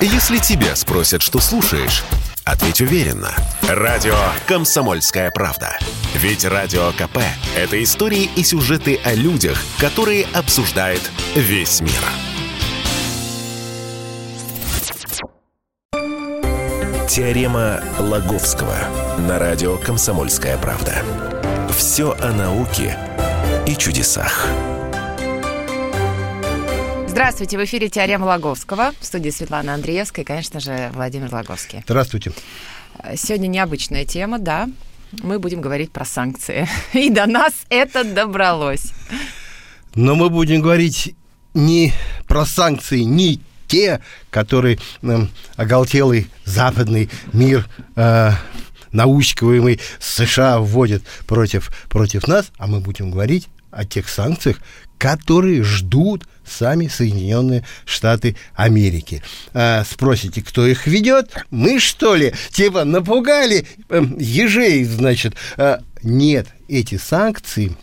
Если тебя спросят, что слушаешь, ответь уверенно. Радио «Комсомольская правда». Ведь Радио КП – это истории и сюжеты о людях, которые обсуждает весь мир. Теорема Лаговского на радио «Комсомольская правда». Все о науке и чудесах. Здравствуйте, в эфире «Теорема Лаговского». В студии Светлана Андреевская и, конечно же, Владимир Лаговский. Здравствуйте. Сегодня необычная тема, да. Мы будем говорить про санкции. И до нас это добралось. Но мы будем говорить не про санкции, не те, которые э, оголтелый западный мир э, научиваемый США вводит против, против нас, а мы будем говорить о тех санкциях, которые ждут сами Соединенные Штаты Америки. А, спросите, кто их ведет? Мы что ли? Типа напугали э, ежей, значит. А, нет, эти санкции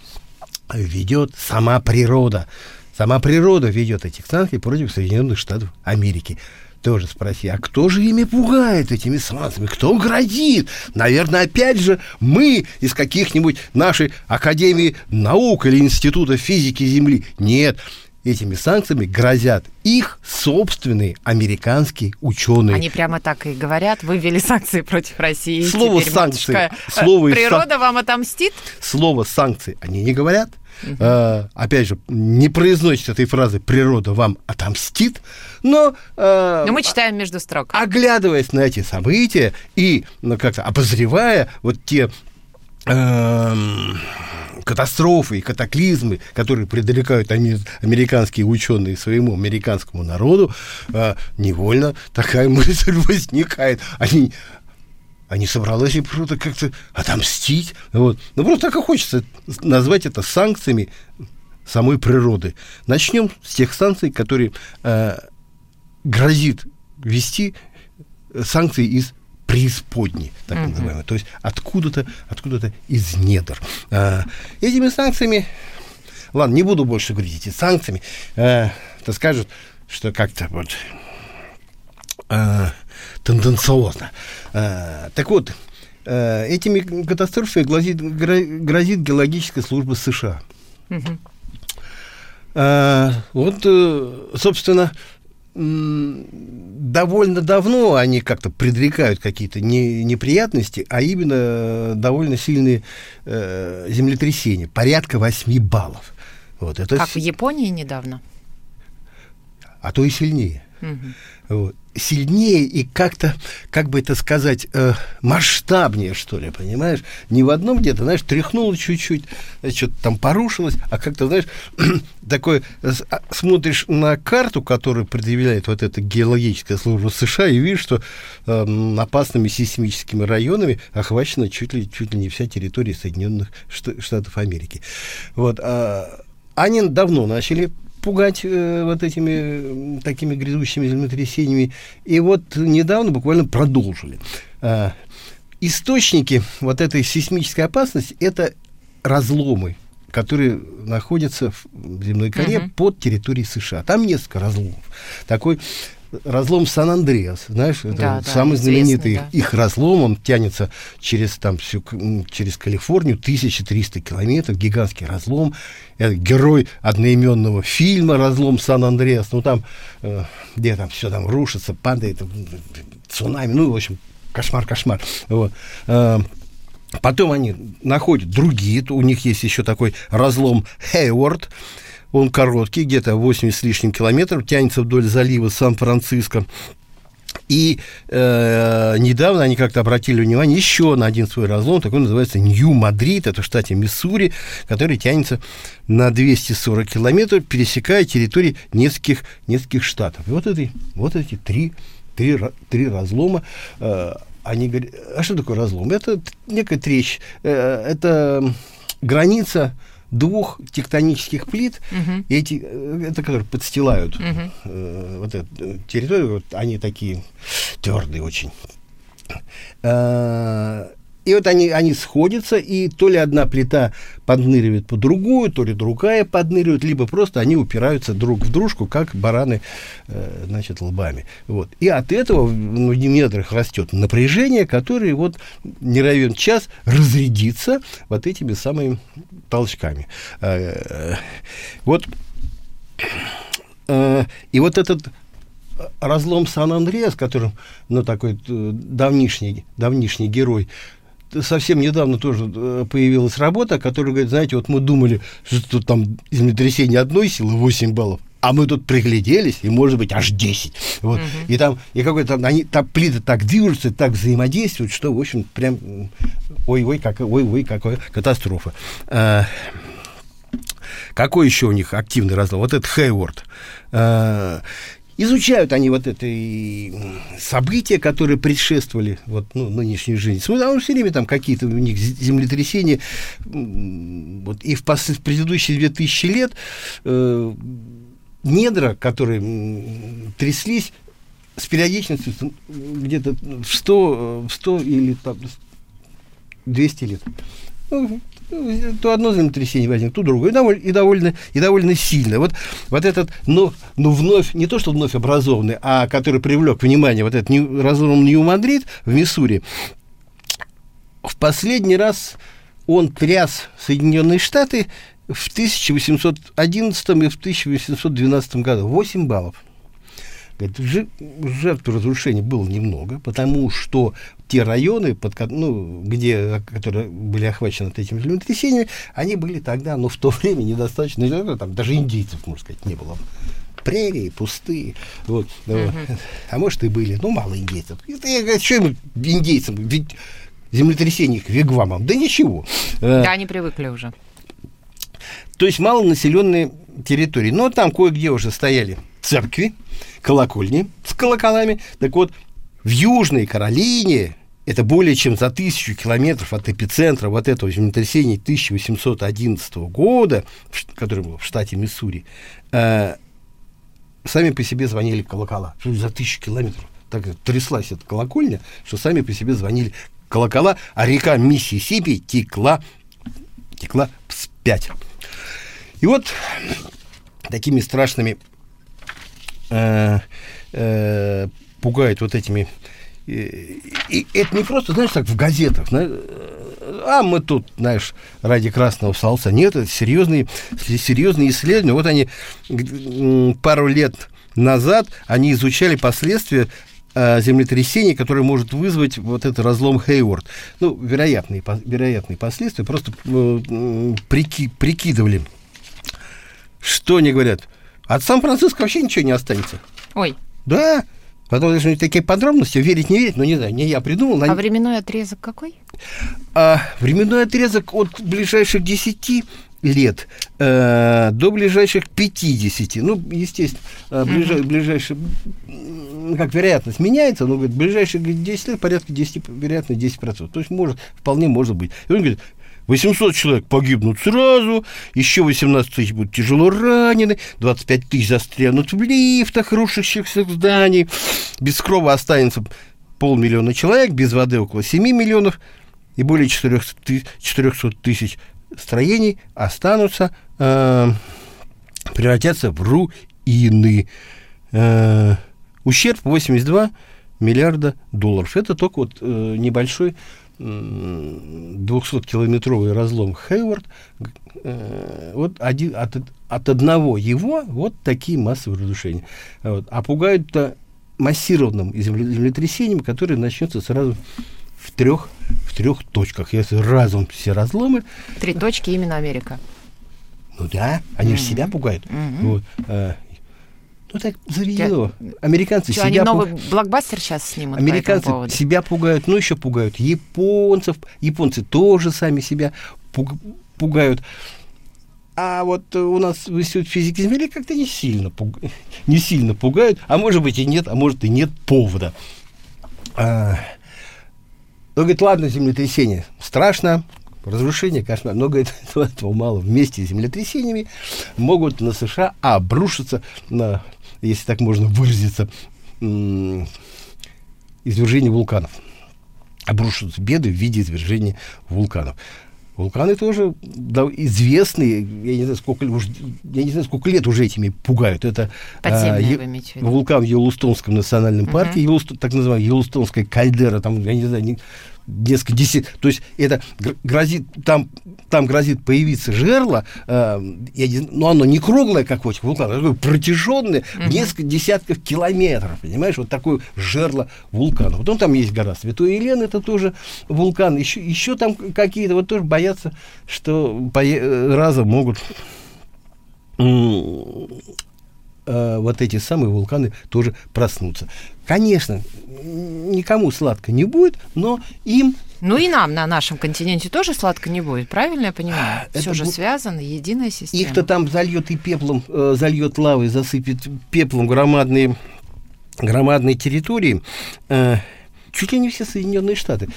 ведет сама природа. Сама природа ведет этих санкций против Соединенных Штатов Америки тоже спроси, а кто же ими пугает этими санкциями? Кто грозит? Наверное, опять же, мы из каких-нибудь нашей Академии наук или Института физики Земли. Нет, этими санкциями грозят их собственные американские ученые. Они прямо так и говорят, вывели санкции против России. Слово санкции. матушка, Слово природа сан... вам отомстит? Слово санкции они не говорят. Uh-huh. А, опять же, не произносит этой фразы «природа вам отомстит», но... А, но мы читаем между строк. Оглядываясь на эти события и ну, как-то обозревая вот те... А, катастрофы и катаклизмы, которые предрекают американские ученые своему американскому народу, а, невольно такая мысль возникает. Они, они собрались и просто как-то отомстить. Вот. Ну, просто так и хочется назвать это санкциями самой природы. Начнем с тех санкций, которые э, грозит ввести санкции из преисподней, так uh-huh. называемой, то есть откуда-то, откуда-то из недр. А, этими санкциями, ладно, не буду больше говорить эти санкциями, а, то скажут, что как-то вот а, тенденциозно. А, так вот, а, этими катастрофами грозит, грозит геологическая служба США. А, вот, э, собственно, довольно давно они как-то предрекают какие-то не, неприятности, а именно довольно сильные э, землетрясения, порядка 8 баллов. Вот, это как с... в Японии недавно? А то и сильнее. Угу. Вот сильнее и как-то, как бы это сказать, э, масштабнее, что ли, понимаешь? Не в одном где-то, знаешь, тряхнуло чуть-чуть, что-то там порушилось, а как-то, знаешь, такое, а, смотришь на карту, которую предъявляет вот эта геологическая служба США, и видишь, что э, опасными сейсмическими районами охвачена чуть ли, чуть ли не вся территория Соединенных Штатов Америки. Вот, а, они давно начали пугать э, вот этими такими грядущими землетрясениями. И вот недавно буквально продолжили. Э, источники вот этой сейсмической опасности – это разломы, которые находятся в земной коре uh-huh. под территорией США. Там несколько разломов. Такой разлом Сан-Андреас, знаешь, это да, самый знаменитый да. их разлом, он тянется через, там, всю, через Калифорнию, 1300 километров, гигантский разлом, это герой одноименного фильма «Разлом Сан-Андреас», ну там, э, где там все там рушится, падает, цунами, ну, в общем, кошмар-кошмар, вот. Э, Потом они находят другие, у них есть еще такой разлом Хейворд, он короткий, где-то 80 с лишним километров, тянется вдоль залива Сан-Франциско. И э, недавно они как-то обратили внимание еще на один свой разлом, такой называется Нью-Мадрид, это в штате Миссури, который тянется на 240 километров, пересекая территории нескольких, нескольких штатов. И вот, эти, вот эти три, три, три разлома, э, они говорят, а что такое разлом? Это некая трещь, э, это граница двух тектонических плит, угу. эти, э, это которые подстилают угу. э, вот эту территорию, вот они такие твердые очень. Э, и вот они, они сходятся, и то ли одна плита подныривает по другую, то ли другая подныривает, либо просто они упираются друг в дружку, как бараны, э, значит, лбами. Вот. И от этого в недрах растет напряжение, которое вот не равен час разрядится вот этими самыми толчками. Э, вот э, и вот этот разлом Сан-Андреас, которым, ну, такой э, давнишний, давнишний герой, совсем недавно тоже э, появилась работа, которая говорит, знаете, вот мы думали, что тут там землетрясение одной силы 8 баллов, а мы тут пригляделись, и может быть аж 10. Вот. Угу. И там, и какой-то там, они, там плиты так движутся, так взаимодействуют, что, в общем, прям, ой-ой, как, ой-ой, какая катастрофа. А, какой еще у них активный разлом? Вот этот Хейворд. А, изучают они вот это события, которые предшествовали вот, ну, нынешней жизни. Потому все время там какие-то у них землетрясения. Вот, и в, в предыдущие 2000 лет э, недра, которые тряслись, с периодичностью где-то в 100, в 100 или там, 200 лет. Ну, то одно землетрясение возник, то другое, и довольно, и довольно, и довольно сильно. Вот, вот этот, ну, ну, вновь, не то, что вновь образованный, а который привлек внимание, вот этот Нью, разлом Нью-Мадрид в Миссури, в последний раз он тряс Соединенные Штаты в 1811 и в 1812 году. 8 баллов. Говорит, жертв разрушений было немного, потому что те районы, под, ну, где, которые были охвачены этим землетрясениями, они были тогда, ну, в то время недостаточно, ну, там даже индейцев, можно сказать, не было прерии, пустые. Вот, uh-huh. вот. А может, и были, ну, мало индейцев. Это, я, что им, индейцам, ведь землетрясение к вигвамам, да ничего. Да, они привыкли уже. То есть малонаселенные территории. Но там кое-где уже стояли церкви, колокольни с колоколами. Так вот, в Южной Каролине, это более чем за тысячу километров от эпицентра вот этого землетрясения 1811 года, который был в штате Миссури, э, сами по себе звонили колокола. За тысячу километров. Так тряслась эта колокольня, что сами по себе звонили колокола, а река Миссисипи текла, текла вспять. И вот такими страшными э, э, пугает вот этими... И, и это не просто, знаешь, так в газетах, а мы тут, знаешь, ради красного салса. Нет, это серьезные, серьезные исследования. Вот они пару лет назад, они изучали последствия э, землетрясения, которое может вызвать вот этот разлом Хейворд. Ну, вероятные, вероятные последствия. Просто э, прики, прикидывали, что они говорят. От Сан-Франциско вообще ничего не останется. Ой. Да. Потом даже такие подробности, верить, не верить, но не знаю, не я придумал. А временной отрезок какой? А, временной отрезок от ближайших 10 лет э, до ближайших 50. Ну, естественно, э, ближай, uh-huh. ближайшие, как вероятность меняется, но говорит, ближайшие 10 лет порядка 10, вероятно, 10%. То есть может, вполне может быть. И он говорит, 800 человек погибнут сразу, еще 18 тысяч будут тяжело ранены, 25 тысяч застрянут в лифтах рушащихся зданий, без крова останется полмиллиона человек, без воды около 7 миллионов, и более 400 тысяч строений останутся, э, превратятся в руины. Э, ущерб 82 миллиарда долларов. Это только вот э, небольшой 200-километровый разлом Хейвард, э, вот один, от, от одного его вот такие массовые разрушения. Вот. А пугают-то массированным землетрясением, которое начнется сразу в трех, в трех точках. Если разом все разломы... Три точки именно Америка. Ну да, они mm-hmm. же себя пугают. Mm-hmm. Вот. Ну так завело. Американцы Что, себя они новый пуг... блокбастер сейчас снимут Американцы себя пугают, ну еще пугают японцев. Японцы тоже сами себя пуг... пугают. А вот у нас в Институте физики Земли как-то не сильно, пуг... не сильно пугают, а может быть и нет, а может и нет повода. А... Он говорит, ладно, землетрясение страшно, разрушение, кошмар, но, говорит, этого мало. Вместе с землетрясениями могут на США обрушиться на если так можно выразиться, извержение вулканов. обрушатся беды в виде извержения вулканов. Вулканы тоже да, известные, я не знаю, сколько, уж, я не знаю, сколько лет уже этими пугают. Это а, е, вулкан в Йеллоустонском национальном парке, uh-huh. Йеллоустон, так называемая Йеллоустонская кальдера, там, я не знаю, не, несколько десят, то есть это грозит, там, там грозит появиться жерло, э, но оно не круглое, как вот вулкан, а такое протяженное uh-huh. несколько десятков километров, понимаешь, вот такое жерло вулкана. Потом там есть гора Святой Елены, это тоже вулкан, еще, еще там какие-то, вот тоже боятся, что разом могут э, вот эти самые вулканы тоже проснутся. Конечно, никому сладко не будет, но им... Ну и нам на нашем континенте тоже сладко не будет, правильно я понимаю? Все Это же связано, единая система. Их-то там зальет и пеплом, э, зальет лавой, засыпет пеплом громадные, громадные территории. Э, чуть ли не все Соединенные Штаты.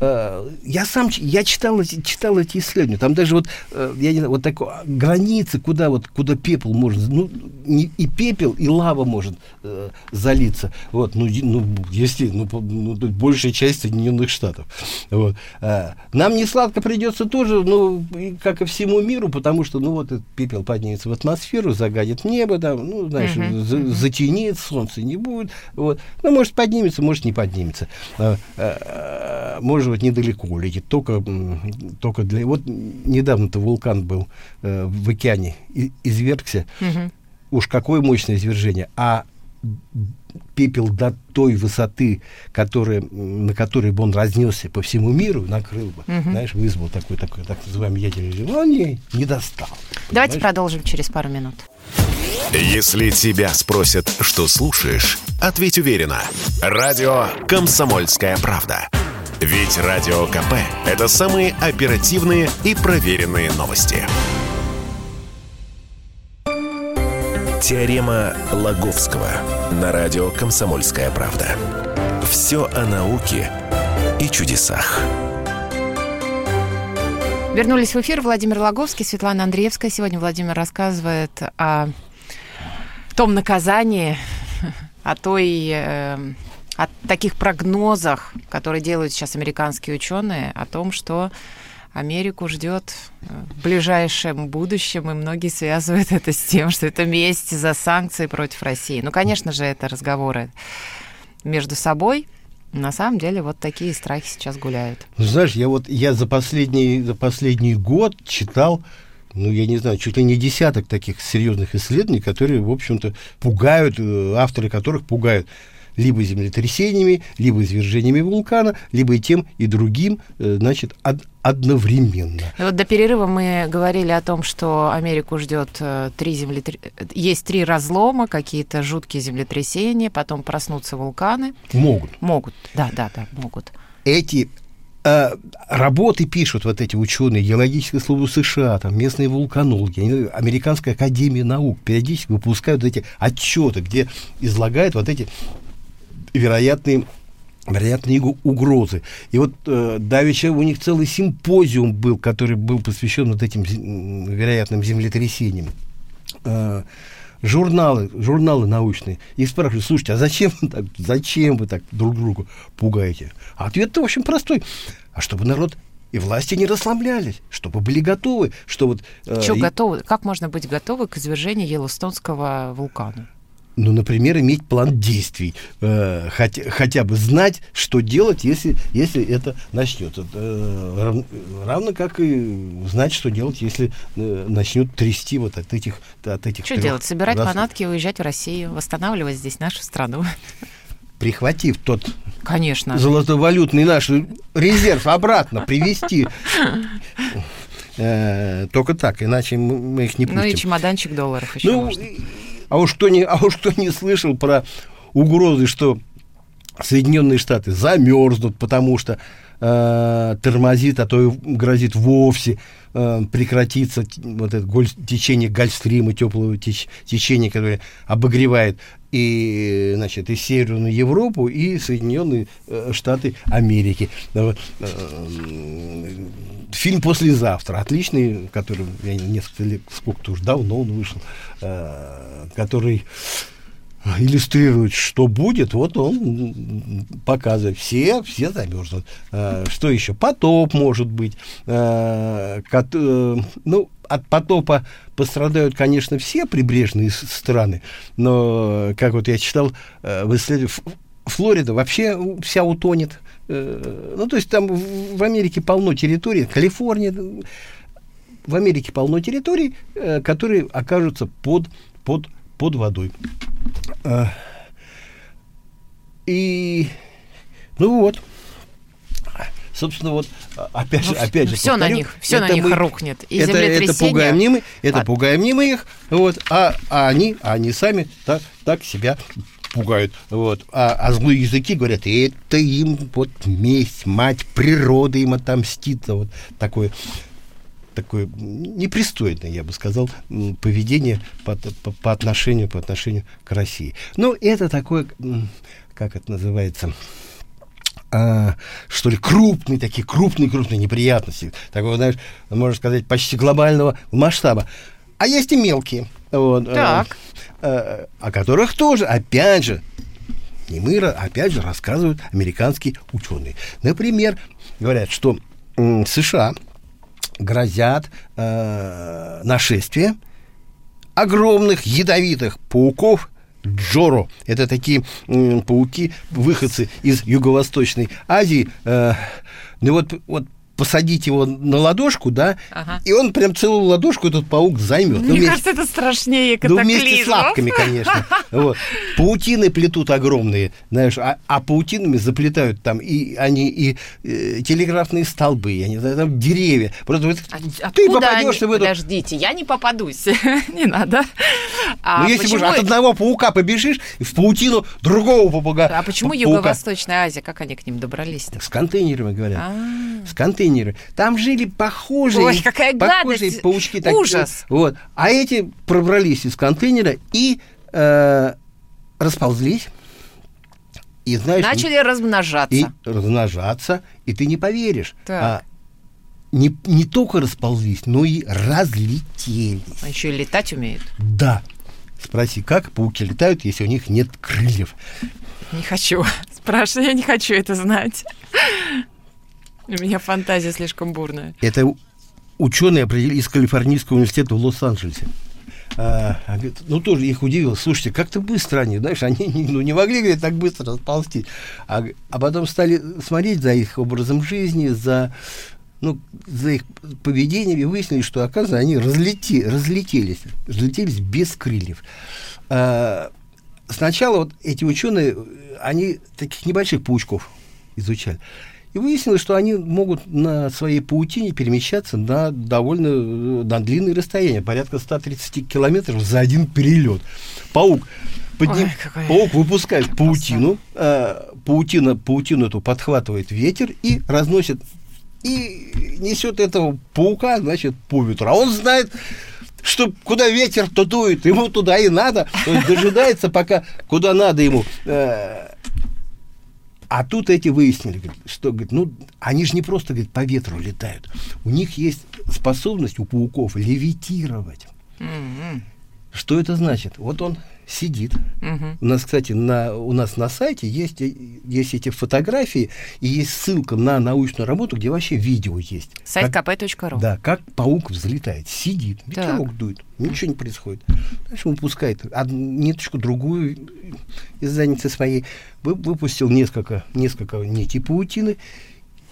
Э, я сам я читал эти, читал эти исследования. Там даже вот, э, я не знаю, вот такой границы, куда вот куда пепел может, ну не, и пепел, и лава может э, залиться. Вот, ну, ну если, ну, ну большая часть Соединенных Штатов. Вот. Э, нам не сладко придется тоже, ну, как и всему миру, потому что, ну, вот этот пепел поднимется в атмосферу, загадит небо, там, ну, знаешь, uh-huh, за, uh-huh. затенит, солнца не будет. Вот. Ну, может поднимется, может не поднимется. Может быть, недалеко летит, только, только для... Вот недавно-то вулкан был э, в океане, и, извергся. Угу. Уж какое мощное извержение. А пепел до той высоты, которая, на которой бы он разнесся по всему миру, накрыл бы, угу. знаешь, вызвал такой, такой так называемый ядерный взрыв, он не, не достал. Давайте понимаешь? продолжим через пару минут. Если тебя спросят, что слушаешь, ответь уверенно. Радио «Комсомольская правда». Ведь Радио КП – это самые оперативные и проверенные новости. Теорема Лаговского на радио «Комсомольская правда». Все о науке и чудесах. Вернулись в эфир. Владимир Лаговский, Светлана Андреевская. Сегодня Владимир рассказывает о том наказании, о той э, о таких прогнозах, которые делают сейчас американские ученые, о том, что Америку ждет э, в ближайшем будущем, и многие связывают это с тем, что это месть за санкции против России. Ну, конечно же, это разговоры между собой. На самом деле, вот такие страхи сейчас гуляют. Ну, знаешь, я вот я за последний, за последний год читал ну, я не знаю, чуть ли не десяток таких серьезных исследований, которые, в общем-то, пугают, э, авторы которых пугают либо землетрясениями, либо извержениями вулкана, либо и тем, и другим, э, значит, од одновременно. Вот до перерыва мы говорили о том, что Америку ждет э, три землетр... есть три разлома, какие-то жуткие землетрясения, потом проснутся вулканы. Могут. Могут, да, да, да, могут. Эти э, работы пишут вот эти ученые, геологическая служба США, там, местные вулканологи, Американская академия наук периодически выпускают эти отчеты, где излагают вот эти вероятные вероятные угрозы. И вот э, Давича у них целый симпозиум был, который был посвящен вот этим вероятным землетрясениям. Э, журналы, журналы научные. Их спрашивают, слушайте, а зачем вы так, зачем вы так друг другу пугаете? А ответ-то, в общем, простой. А чтобы народ и власти не расслаблялись, чтобы были готовы, что вот... Э, Что готовы? Как можно быть готовы к извержению Йеллоустонского вулкана? Ну, например, иметь план действий, э, хотя, хотя бы знать, что делать, если, если это начнется. Э, рав, равно как и знать, что делать, если э, начнет трясти вот от этих от этих. Что делать? Собирать раз... манатки и уезжать в Россию, восстанавливать здесь нашу страну. Прихватив тот Конечно. золотовалютный наш резерв обратно привести. Э, только так, иначе мы их не пустим. Ну и чемоданчик долларов еще ну, можно. А уж кто не, а уж кто не слышал про угрозы, что Соединенные Штаты замерзнут, потому что э, тормозит, а то и грозит вовсе э, прекратиться вот это голь, течение гольфстрима, теплого теч, течения, которое обогревает и, значит, и Северную Европу, и Соединенные э, Штаты Америки. Э, э, фильм «Послезавтра», отличный, который, я несколько лет, сколько-то уже давно он вышел, который иллюстрирует, что будет, вот он показывает. Все, все замерзнут. А, что еще? Потоп может быть. А, ну, от потопа пострадают, конечно, все прибрежные страны, но, как вот я читал в исследовании, Флорида вообще вся утонет. Э, ну, то есть там в Америке полно территорий, Калифорния, в Америке полно территорий, э, которые окажутся под, под, под водой. А, и, ну вот, собственно, вот опять же, ну, опять же, все повторю, на них, все на них мы, рухнет. И это, это пугаем не мы, это а... пугаем не мы их, вот, а, а они, а они сами так, так себя пугают. Вот. А, а злые языки говорят, это им вот месть, мать природы им отомстит. Вот такое такое непристойное, я бы сказал, поведение по, по, по отношению по отношению к России. Ну, это такое, как это называется, а, что ли, крупные такие, крупные-крупные неприятности. Такого, знаешь, можно сказать, почти глобального масштаба. А есть и мелкие. Вот, э, так. Э, о которых тоже, опять же, не мы, опять же, рассказывают американские ученые. Например, говорят, что США грозят э, нашествие огромных ядовитых пауков Джоро. Это такие э, пауки, выходцы из Юго-Восточной Азии. Э, ну вот, вот посадить его на ладошку, да, ага. и он прям целую ладошку этот паук займет. Мне ну, вместе, кажется, это страшнее катаклизмов. Ну, вместе с лапками, конечно. Вот. Паутины плетут огромные, знаешь, а, а паутинами заплетают там и они и э, телеграфные столбы, я не знаю, там деревья. Просто вот, а, ты попадешь они? в эту... Подождите, я не попадусь, не надо. А ну, если почему... от одного паука побежишь, в паутину другого попугая. А почему Юго-Восточная Азия, как они к ним добрались? С контейнерами, говорят. А-а-а. С контейнерами контейнеры. Там жили похожие, Ой, какая похожие гадость. паучки. Такие, Ужас. Вот. А эти пробрались из контейнера и э, расползлись. И, знаешь, Начали размножаться. И размножаться, и ты не поверишь. Так. А, не, не только расползлись, но и разлетелись. А еще и летать умеют? Да. Спроси, как пауки летают, если у них нет крыльев? Не хочу. Спрашивай, я не хочу это знать. У меня фантазия слишком бурная. Это ученые из Калифорнийского университета в Лос-Анджелесе. А, ну, тоже их удивило. Слушайте, как-то быстро они, знаешь, они ну, не могли, говорит, так быстро расползти. А, а потом стали смотреть за их образом жизни, за, ну, за их поведением, и выяснили, что, оказывается, они разлети, разлетелись, разлетелись без крыльев. А, сначала вот эти ученые, они таких небольших паучков изучали. И выяснилось, что они могут на своей паутине перемещаться на довольно э, на длинные расстояния, порядка 130 километров за один перелет. Паук подним... Ой, паук выпускает паутину, э, паутина, паутину эту подхватывает ветер и разносит и несет этого паука, значит, по ветру. А он знает, что куда ветер, то дует, ему туда и надо. То есть дожидается, пока куда надо ему. Э, а тут эти выяснили, что говорит, ну, они же не просто говорит, по ветру летают. У них есть способность у пауков левитировать. Mm-hmm. Что это значит? Вот он сидит. Угу. У нас, кстати, на, у нас на сайте есть, есть эти фотографии, и есть ссылка на научную работу, где вообще видео есть. Сайт как, kp.ru. Да, как паук взлетает, сидит, ветерок так. дует, ничего не происходит. Дальше он пускает одну ниточку, другую из задницы своей, выпустил несколько, несколько нитей паутины,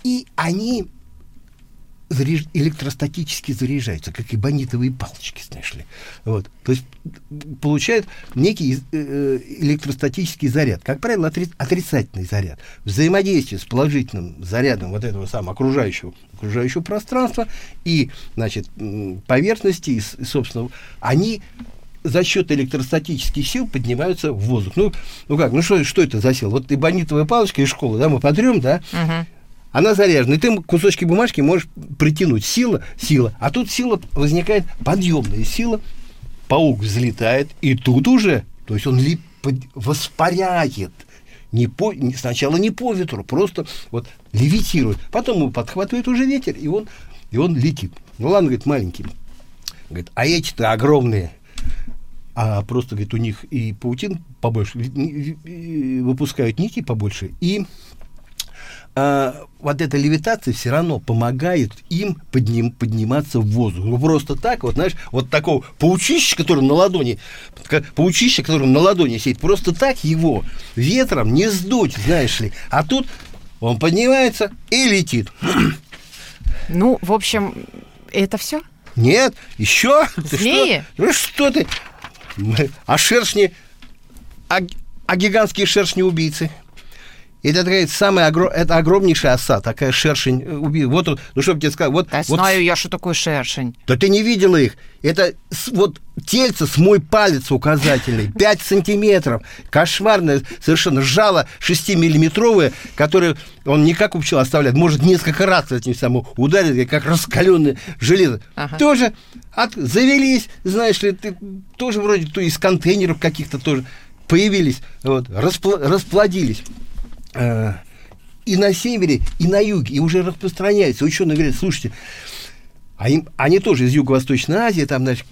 и они заряж... электростатически заряжаются, как эбонитовые палочки, знаешь ли. Вот. То есть получают некий э, э, электростатический заряд, как правило, отри... отрицательный заряд. Взаимодействие с положительным зарядом вот этого самого окружающего, окружающего пространства и, значит, поверхности, и, собственно, они за счет электростатических сил поднимаются в воздух. Ну, ну как, ну что, что это за сила? Вот эбонитовая палочка из школы, да, мы подрем, да, uh-huh она заряжена, и ты кусочки бумажки можешь притянуть. Сила, сила. А тут сила возникает подъемная сила. Паук взлетает, и тут уже, то есть он ли, воспаряет. Не по, сначала не по ветру, просто вот левитирует. Потом его подхватывает уже ветер, и он, и он летит. Ну ладно, говорит, маленький. Говорит, а эти-то огромные. а просто, говорит, у них и паутин побольше, выпускают нити побольше, и а, вот эта левитация все равно помогает им подним, подниматься в воздух. Ну, просто так, вот, знаешь, вот такого паучища, который на ладони, паучище, который на ладони сидит, просто так его ветром не сдуть, знаешь ли. А тут он поднимается и летит. Ну, в общем, это все? Нет, еще. Змеи? Ты что? Ну что ты? А шершни, а, а гигантские шершни-убийцы? Это такая самая огром... это огромнейшая оса, такая шершень э, убит. Вот, ну, чтобы тебе сказать, вот... Да вот... знаю я, что такое шершень. Да ты не видела их. Это вот тельце с мой палец указательный, 5 сантиметров. Кошмарное совершенно жало 6-миллиметровое, которое он не как у пчел оставляет, может несколько раз этим самым ударить, как раскаленное железо. Ага. Тоже от... завелись, знаешь ли, ты тоже вроде то из контейнеров каких-то тоже появились, вот, распл... расплодились. Э, и на севере, и на юге, и уже распространяется. Ученые говорят, слушайте, а им, они тоже из Юго-Восточной Азии, там, значит,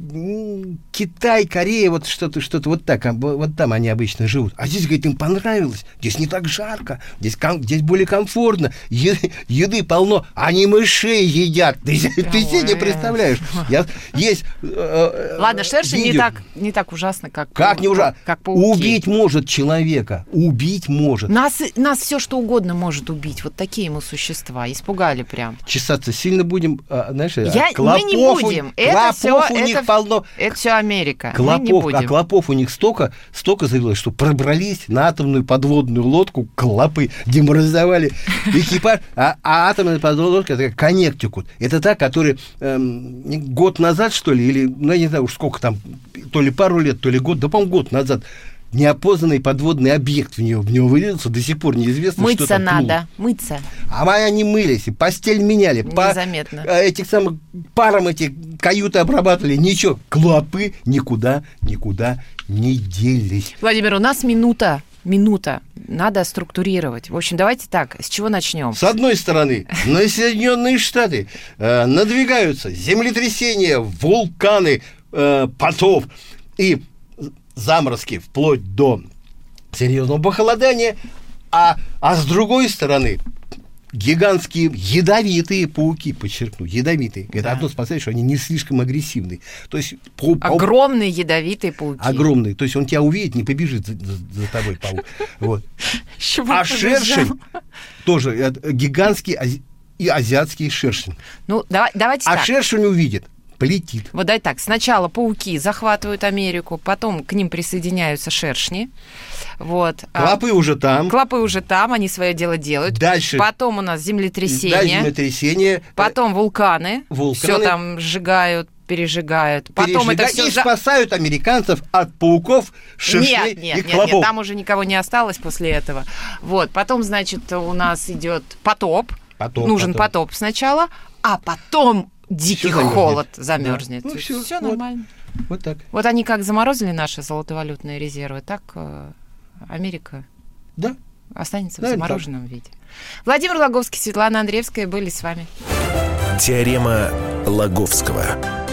Китай, Корея, вот что-то, что-то вот так, вот там они обычно живут. А здесь, говорит, им понравилось, здесь не так жарко, здесь, ком, здесь более комфортно, еды, еды полно, они мышей едят, ты, ты себе не представляешь. Я, есть э, э Ладно, шершень не так, не так ужасно, как Как не ужасно? Как пауки. Убить может человека, убить может. Нас, нас все что угодно может убить, вот такие мы существа, испугали прям. Чесаться сильно будем, а, знаешь, я, клопов, мы не будем. Это все, у них это, полно. Это все Америка. Клопов, мы не будем. А клопов у них столько, столько заявилось, что пробрались на атомную подводную лодку, клопы деморализовали экипаж. А, а атомная подводная лодка это Коннектикут. Это та, которая эм, год назад, что ли, или, ну, я не знаю уж сколько там, то ли пару лет, то ли год, да, по-моему, год назад неопознанный подводный объект в него, в него вылился, до сих пор неизвестно, мыться что там надо, плыл. мыться. А мы они мылись, и постель меняли. Незаметно. По, этих самых паром эти каюты обрабатывали, ничего. Клопы никуда, никуда не делись. Владимир, у нас минута минута. Надо структурировать. В общем, давайте так, с чего начнем? С одной стороны, на Соединенные Штаты э, надвигаются землетрясения, вулканы, э, потоп. И заморозки вплоть до серьезного похолодания, а, а с другой стороны гигантские ядовитые пауки, подчеркну, ядовитые. Да. Это одно спасает, что они не слишком агрессивные. То есть по, огромные ядовитые пауки. Огромные. То есть он тебя увидит, не побежит за, за, за тобой паук. Вот. А шершень тоже гигантский и азиатский шершень. Ну, давай, давайте А так. шершень увидит полетит. Вот дай так, сначала пауки захватывают Америку, потом к ним присоединяются шершни. Вот. А клопы уже там. Клопы уже там, они свое дело делают. Дальше. Потом у нас землетрясение. Дальше землетрясение. Потом вулканы. Вулканы. Все там сжигают пережигают. Потом Пережига... это все и спасают американцев от пауков, шершней нет, нет, и клопов. Нет, нет, там уже никого не осталось после этого. Вот, потом, значит, у нас идет потоп. Потоп, Нужен потоп. потоп сначала, а потом дикий все холод замерзнет. Да. Ну, все, все вот. нормально. Вот так. Вот они как заморозили наши золотовалютные резервы, так э, Америка да. останется да, в замороженном так. виде. Владимир Логовский, Светлана Андреевская были с вами. Теорема Лаговского.